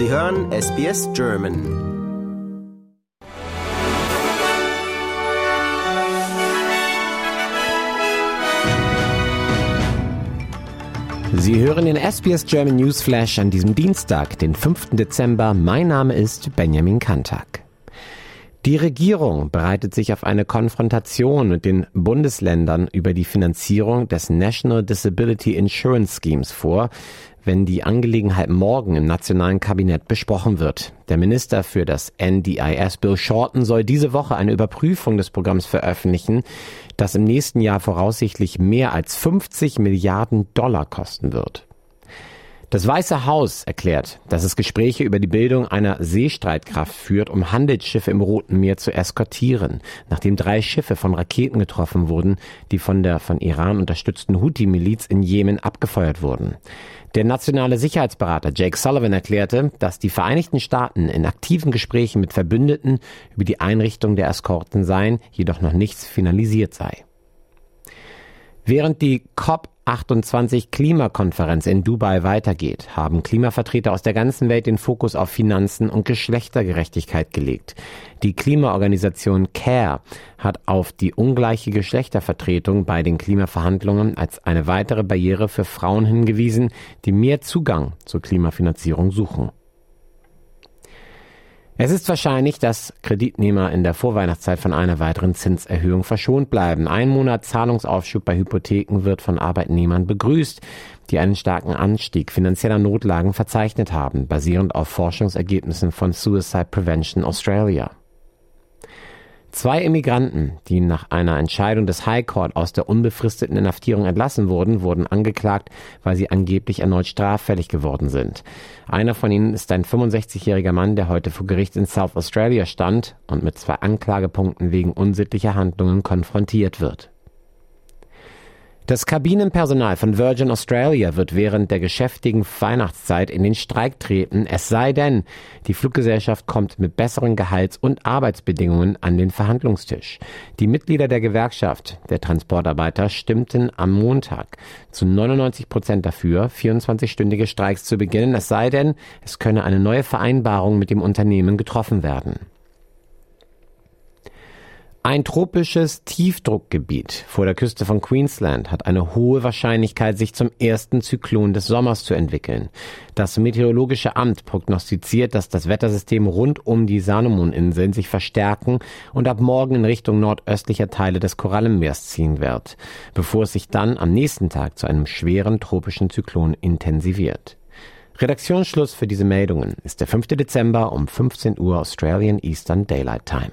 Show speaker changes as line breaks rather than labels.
Sie hören SBS German.
Sie hören den SBS German News Flash an diesem Dienstag, den 5. Dezember. Mein Name ist Benjamin Kantak. Die Regierung bereitet sich auf eine Konfrontation mit den Bundesländern über die Finanzierung des National Disability Insurance Schemes vor, wenn die Angelegenheit morgen im nationalen Kabinett besprochen wird. Der Minister für das NDIS, Bill Shorten, soll diese Woche eine Überprüfung des Programms veröffentlichen, das im nächsten Jahr voraussichtlich mehr als 50 Milliarden Dollar kosten wird. Das Weiße Haus erklärt, dass es Gespräche über die Bildung einer Seestreitkraft führt, um Handelsschiffe im Roten Meer zu eskortieren, nachdem drei Schiffe von Raketen getroffen wurden, die von der von Iran unterstützten Houthi-Miliz in Jemen abgefeuert wurden. Der nationale Sicherheitsberater Jake Sullivan erklärte, dass die Vereinigten Staaten in aktiven Gesprächen mit Verbündeten über die Einrichtung der Eskorten seien, jedoch noch nichts finalisiert sei. Während die COP28 Klimakonferenz in Dubai weitergeht, haben Klimavertreter aus der ganzen Welt den Fokus auf Finanzen und Geschlechtergerechtigkeit gelegt. Die Klimaorganisation CARE hat auf die ungleiche Geschlechtervertretung bei den Klimaverhandlungen als eine weitere Barriere für Frauen hingewiesen, die mehr Zugang zur Klimafinanzierung suchen. Es ist wahrscheinlich, dass Kreditnehmer in der Vorweihnachtszeit von einer weiteren Zinserhöhung verschont bleiben. Ein Monat Zahlungsaufschub bei Hypotheken wird von Arbeitnehmern begrüßt, die einen starken Anstieg finanzieller Notlagen verzeichnet haben, basierend auf Forschungsergebnissen von Suicide Prevention Australia. Zwei Immigranten, die nach einer Entscheidung des High Court aus der unbefristeten Inhaftierung entlassen wurden, wurden angeklagt, weil sie angeblich erneut straffällig geworden sind. Einer von ihnen ist ein 65-jähriger Mann, der heute vor Gericht in South Australia stand und mit zwei Anklagepunkten wegen unsittlicher Handlungen konfrontiert wird. Das Kabinenpersonal von Virgin Australia wird während der geschäftigen Weihnachtszeit in den Streik treten, es sei denn, die Fluggesellschaft kommt mit besseren Gehalts- und Arbeitsbedingungen an den Verhandlungstisch. Die Mitglieder der Gewerkschaft der Transportarbeiter stimmten am Montag zu 99 Prozent dafür, 24-stündige Streiks zu beginnen, es sei denn, es könne eine neue Vereinbarung mit dem Unternehmen getroffen werden. Ein tropisches Tiefdruckgebiet vor der Küste von Queensland hat eine hohe Wahrscheinlichkeit, sich zum ersten Zyklon des Sommers zu entwickeln. Das Meteorologische Amt prognostiziert, dass das Wettersystem rund um die Salomon-Inseln sich verstärken und ab morgen in Richtung nordöstlicher Teile des Korallenmeers ziehen wird, bevor es sich dann am nächsten Tag zu einem schweren tropischen Zyklon intensiviert. Redaktionsschluss für diese Meldungen ist der 5. Dezember um 15 Uhr Australian Eastern Daylight Time.